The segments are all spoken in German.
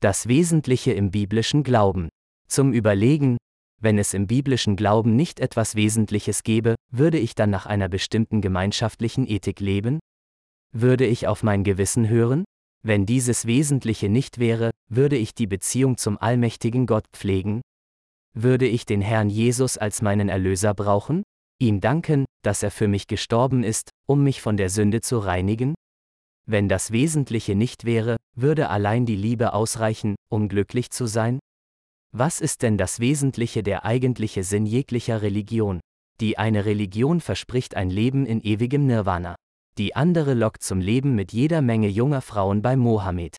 Das Wesentliche im biblischen Glauben. Zum Überlegen, wenn es im biblischen Glauben nicht etwas Wesentliches gäbe, würde ich dann nach einer bestimmten gemeinschaftlichen Ethik leben? Würde ich auf mein Gewissen hören? Wenn dieses Wesentliche nicht wäre, würde ich die Beziehung zum allmächtigen Gott pflegen? Würde ich den Herrn Jesus als meinen Erlöser brauchen? Ihm danken, dass er für mich gestorben ist, um mich von der Sünde zu reinigen? Wenn das Wesentliche nicht wäre, würde allein die Liebe ausreichen, um glücklich zu sein? Was ist denn das Wesentliche der eigentliche Sinn jeglicher Religion? Die eine Religion verspricht ein Leben in ewigem Nirvana. Die andere lockt zum Leben mit jeder Menge junger Frauen bei Mohammed.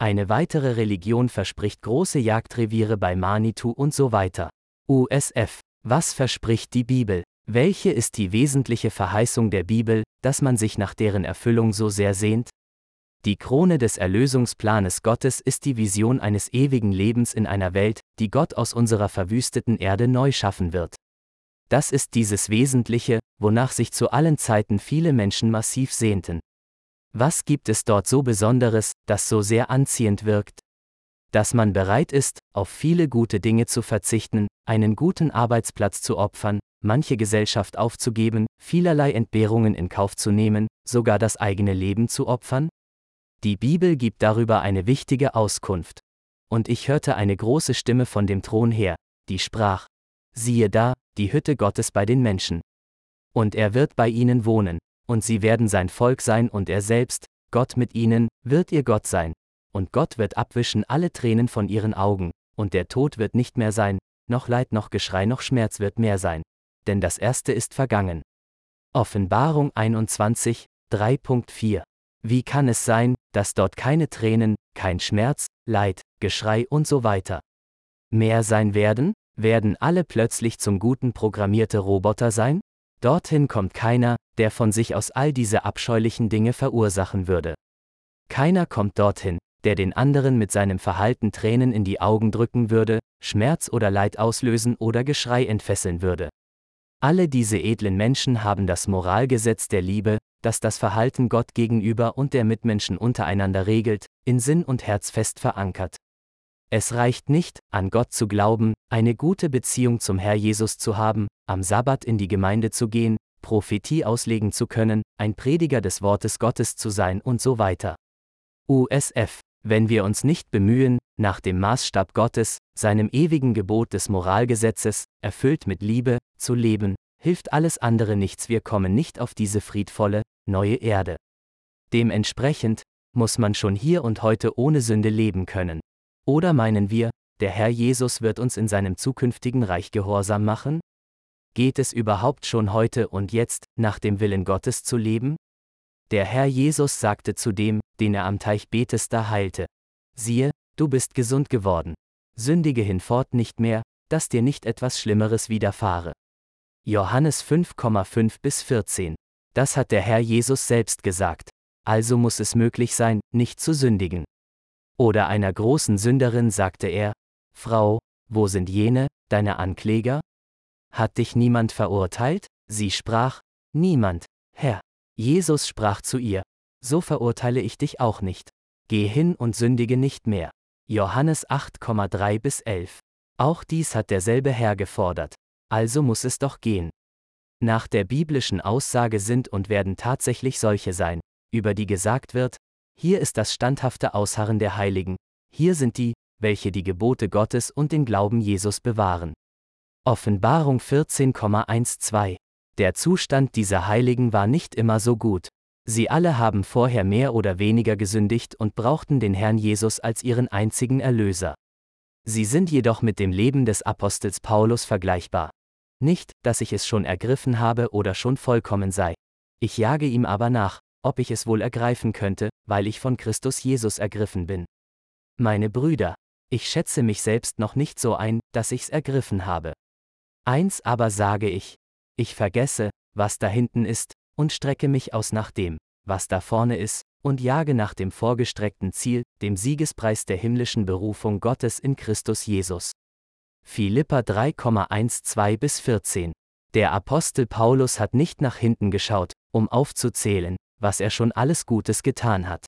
Eine weitere Religion verspricht große Jagdreviere bei Manitou und so weiter. USF. Was verspricht die Bibel? Welche ist die wesentliche Verheißung der Bibel, dass man sich nach deren Erfüllung so sehr sehnt? Die Krone des Erlösungsplanes Gottes ist die Vision eines ewigen Lebens in einer Welt, die Gott aus unserer verwüsteten Erde neu schaffen wird. Das ist dieses Wesentliche, wonach sich zu allen Zeiten viele Menschen massiv sehnten. Was gibt es dort so Besonderes, das so sehr anziehend wirkt? Dass man bereit ist, auf viele gute Dinge zu verzichten, einen guten Arbeitsplatz zu opfern, manche Gesellschaft aufzugeben, vielerlei Entbehrungen in Kauf zu nehmen, sogar das eigene Leben zu opfern? Die Bibel gibt darüber eine wichtige Auskunft. Und ich hörte eine große Stimme von dem Thron her, die sprach, siehe da, die Hütte Gottes bei den Menschen. Und er wird bei ihnen wohnen, und sie werden sein Volk sein und er selbst, Gott mit ihnen, wird ihr Gott sein. Und Gott wird abwischen alle Tränen von ihren Augen, und der Tod wird nicht mehr sein, noch Leid noch Geschrei noch Schmerz wird mehr sein. Denn das Erste ist vergangen. Offenbarung 21, 3.4 wie kann es sein, dass dort keine Tränen, kein Schmerz, Leid, Geschrei und so weiter mehr sein werden? Werden alle plötzlich zum Guten programmierte Roboter sein? Dorthin kommt keiner, der von sich aus all diese abscheulichen Dinge verursachen würde. Keiner kommt dorthin, der den anderen mit seinem Verhalten Tränen in die Augen drücken würde, Schmerz oder Leid auslösen oder Geschrei entfesseln würde. Alle diese edlen Menschen haben das Moralgesetz der Liebe, das das Verhalten Gott gegenüber und der Mitmenschen untereinander regelt, in Sinn und Herz fest verankert. Es reicht nicht, an Gott zu glauben, eine gute Beziehung zum Herr Jesus zu haben, am Sabbat in die Gemeinde zu gehen, Prophetie auslegen zu können, ein Prediger des Wortes Gottes zu sein und so weiter. USF. Wenn wir uns nicht bemühen, nach dem Maßstab Gottes, seinem ewigen Gebot des Moralgesetzes, erfüllt mit Liebe, zu leben, hilft alles andere nichts, wir kommen nicht auf diese friedvolle, neue Erde. Dementsprechend muss man schon hier und heute ohne Sünde leben können. Oder meinen wir, der Herr Jesus wird uns in seinem zukünftigen Reich gehorsam machen? Geht es überhaupt schon heute und jetzt, nach dem Willen Gottes zu leben? Der Herr Jesus sagte zu dem, den er am Teich Bethesda heilte, siehe, du bist gesund geworden. Sündige hinfort nicht mehr, dass dir nicht etwas Schlimmeres widerfahre. Johannes 5,5 bis 14. Das hat der Herr Jesus selbst gesagt. Also muss es möglich sein, nicht zu sündigen. Oder einer großen Sünderin sagte er, Frau, wo sind jene, deine Ankläger? Hat dich niemand verurteilt? Sie sprach, Niemand, Herr. Jesus sprach zu ihr, So verurteile ich dich auch nicht. Geh hin und sündige nicht mehr. Johannes 8,3 bis 11. Auch dies hat derselbe Herr gefordert also muss es doch gehen. Nach der biblischen Aussage sind und werden tatsächlich solche sein, über die gesagt wird, hier ist das standhafte Ausharren der Heiligen, hier sind die, welche die Gebote Gottes und den Glauben Jesus bewahren. Offenbarung 14,12 Der Zustand dieser Heiligen war nicht immer so gut. Sie alle haben vorher mehr oder weniger gesündigt und brauchten den Herrn Jesus als ihren einzigen Erlöser. Sie sind jedoch mit dem Leben des Apostels Paulus vergleichbar. Nicht, dass ich es schon ergriffen habe oder schon vollkommen sei. Ich jage ihm aber nach, ob ich es wohl ergreifen könnte, weil ich von Christus Jesus ergriffen bin. Meine Brüder, ich schätze mich selbst noch nicht so ein, dass ich's ergriffen habe. Eins aber sage ich, ich vergesse, was da hinten ist, und strecke mich aus nach dem, was da vorne ist, und jage nach dem vorgestreckten Ziel, dem Siegespreis der himmlischen Berufung Gottes in Christus Jesus. Philippa 3,12 bis 14. Der Apostel Paulus hat nicht nach hinten geschaut, um aufzuzählen, was er schon alles Gutes getan hat.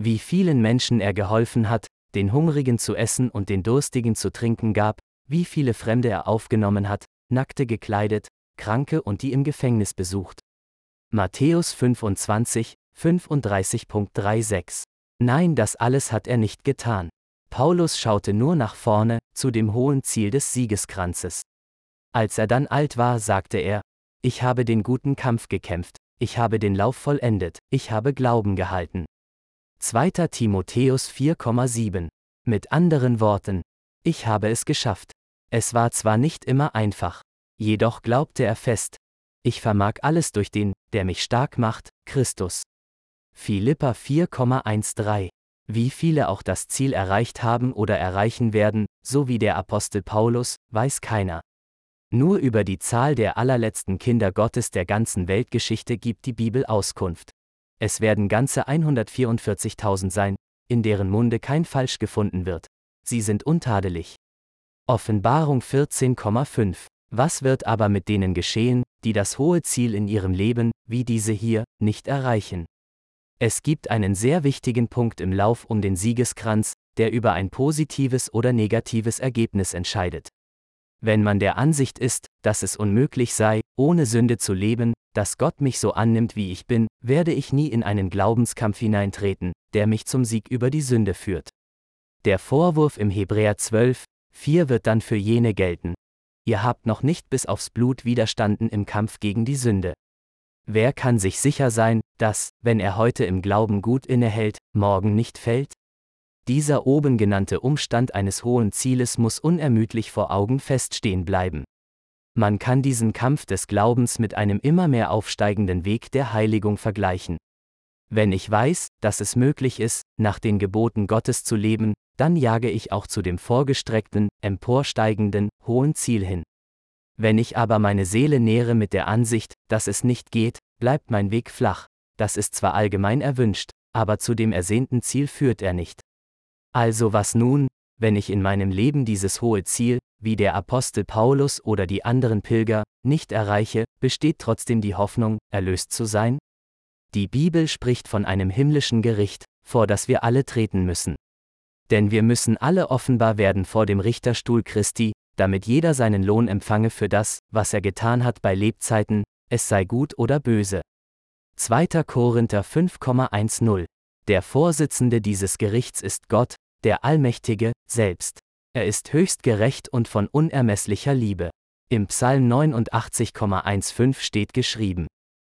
Wie vielen Menschen er geholfen hat, den Hungrigen zu essen und den Durstigen zu trinken gab, wie viele Fremde er aufgenommen hat, Nackte gekleidet, Kranke und die im Gefängnis besucht. Matthäus 25, 35.36 Nein, das alles hat er nicht getan. Paulus schaute nur nach vorne, zu dem hohen Ziel des Siegeskranzes. Als er dann alt war, sagte er, ich habe den guten Kampf gekämpft, ich habe den Lauf vollendet, ich habe Glauben gehalten. 2. Timotheus 4,7 Mit anderen Worten, ich habe es geschafft. Es war zwar nicht immer einfach, jedoch glaubte er fest, ich vermag alles durch den, der mich stark macht, Christus. Philippa 4,13 Wie viele auch das Ziel erreicht haben oder erreichen werden, so wie der Apostel Paulus, weiß keiner. Nur über die Zahl der allerletzten Kinder Gottes der ganzen Weltgeschichte gibt die Bibel Auskunft. Es werden ganze 144.000 sein, in deren Munde kein Falsch gefunden wird. Sie sind untadelig. Offenbarung 14,5 Was wird aber mit denen geschehen, die das hohe Ziel in ihrem Leben, wie diese hier, nicht erreichen? Es gibt einen sehr wichtigen Punkt im Lauf um den Siegeskranz, der über ein positives oder negatives Ergebnis entscheidet. Wenn man der Ansicht ist, dass es unmöglich sei, ohne Sünde zu leben, dass Gott mich so annimmt, wie ich bin, werde ich nie in einen Glaubenskampf hineintreten, der mich zum Sieg über die Sünde führt. Der Vorwurf im Hebräer 12, 4 wird dann für jene gelten. Ihr habt noch nicht bis aufs Blut widerstanden im Kampf gegen die Sünde. Wer kann sich sicher sein, dass, wenn er heute im Glauben gut innehält, morgen nicht fällt? Dieser oben genannte Umstand eines hohen Zieles muss unermüdlich vor Augen feststehen bleiben. Man kann diesen Kampf des Glaubens mit einem immer mehr aufsteigenden Weg der Heiligung vergleichen. Wenn ich weiß, dass es möglich ist, nach den Geboten Gottes zu leben, dann jage ich auch zu dem vorgestreckten, emporsteigenden, hohen Ziel hin. Wenn ich aber meine Seele nähre mit der Ansicht, dass es nicht geht, bleibt mein Weg flach, das ist zwar allgemein erwünscht, aber zu dem ersehnten Ziel führt er nicht. Also was nun, wenn ich in meinem Leben dieses hohe Ziel, wie der Apostel Paulus oder die anderen Pilger, nicht erreiche, besteht trotzdem die Hoffnung, erlöst zu sein? Die Bibel spricht von einem himmlischen Gericht, vor das wir alle treten müssen. Denn wir müssen alle offenbar werden vor dem Richterstuhl Christi, damit jeder seinen Lohn empfange für das, was er getan hat bei Lebzeiten, es sei gut oder böse. 2. Korinther 5,10 der Vorsitzende dieses Gerichts ist Gott, der Allmächtige, selbst. Er ist höchst gerecht und von unermesslicher Liebe. Im Psalm 89,15 steht geschrieben.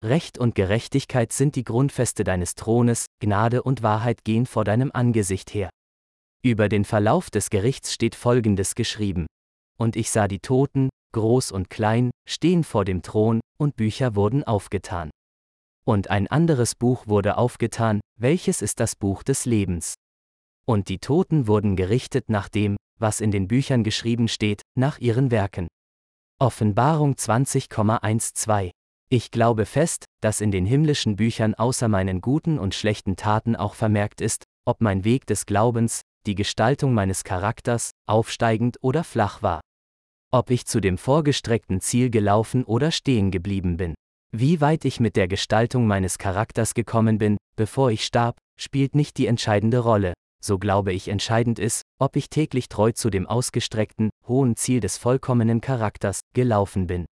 Recht und Gerechtigkeit sind die Grundfeste deines Thrones, Gnade und Wahrheit gehen vor deinem Angesicht her. Über den Verlauf des Gerichts steht Folgendes geschrieben. Und ich sah die Toten, groß und klein, stehen vor dem Thron, und Bücher wurden aufgetan. Und ein anderes Buch wurde aufgetan, welches ist das Buch des Lebens. Und die Toten wurden gerichtet nach dem, was in den Büchern geschrieben steht, nach ihren Werken. Offenbarung 20,12 Ich glaube fest, dass in den himmlischen Büchern außer meinen guten und schlechten Taten auch vermerkt ist, ob mein Weg des Glaubens, die Gestaltung meines Charakters, aufsteigend oder flach war. Ob ich zu dem vorgestreckten Ziel gelaufen oder stehen geblieben bin. Wie weit ich mit der Gestaltung meines Charakters gekommen bin, bevor ich starb, spielt nicht die entscheidende Rolle, so glaube ich entscheidend ist, ob ich täglich treu zu dem ausgestreckten, hohen Ziel des vollkommenen Charakters gelaufen bin.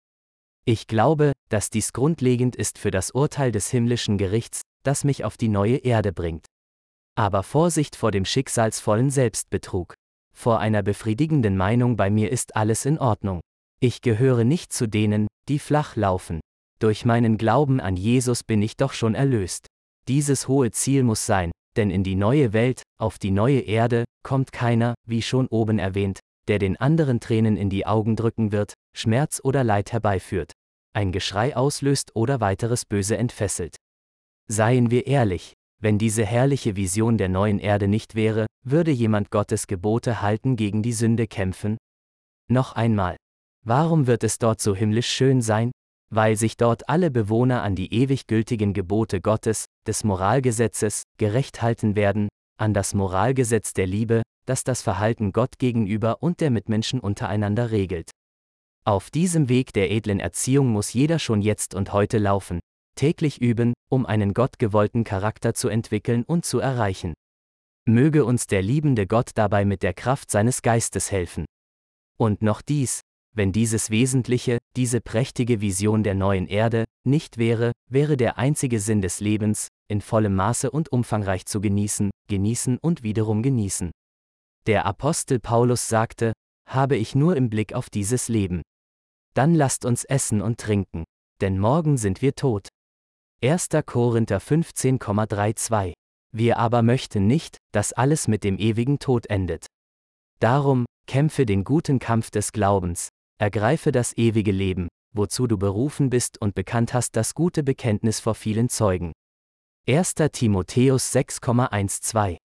Ich glaube, dass dies grundlegend ist für das Urteil des himmlischen Gerichts, das mich auf die neue Erde bringt. Aber Vorsicht vor dem schicksalsvollen Selbstbetrug. Vor einer befriedigenden Meinung bei mir ist alles in Ordnung. Ich gehöre nicht zu denen, die flach laufen. Durch meinen Glauben an Jesus bin ich doch schon erlöst. Dieses hohe Ziel muss sein, denn in die neue Welt, auf die neue Erde, kommt keiner, wie schon oben erwähnt, der den anderen Tränen in die Augen drücken wird, Schmerz oder Leid herbeiführt, ein Geschrei auslöst oder weiteres Böse entfesselt. Seien wir ehrlich, wenn diese herrliche Vision der neuen Erde nicht wäre, würde jemand Gottes Gebote halten gegen die Sünde kämpfen? Noch einmal. Warum wird es dort so himmlisch schön sein? weil sich dort alle Bewohner an die ewig gültigen Gebote Gottes, des Moralgesetzes, gerecht halten werden, an das Moralgesetz der Liebe, das das Verhalten Gott gegenüber und der Mitmenschen untereinander regelt. Auf diesem Weg der edlen Erziehung muss jeder schon jetzt und heute laufen, täglich üben, um einen gottgewollten Charakter zu entwickeln und zu erreichen. Möge uns der liebende Gott dabei mit der Kraft seines Geistes helfen. Und noch dies, wenn dieses Wesentliche, diese prächtige Vision der neuen Erde, nicht wäre, wäre der einzige Sinn des Lebens, in vollem Maße und umfangreich zu genießen, genießen und wiederum genießen. Der Apostel Paulus sagte, habe ich nur im Blick auf dieses Leben. Dann lasst uns essen und trinken, denn morgen sind wir tot. 1. Korinther 15,32 Wir aber möchten nicht, dass alles mit dem ewigen Tod endet. Darum, kämpfe den guten Kampf des Glaubens, ergreife das ewige Leben, wozu du berufen bist und bekannt hast das gute Bekenntnis vor vielen Zeugen. 1. Timotheus 6,12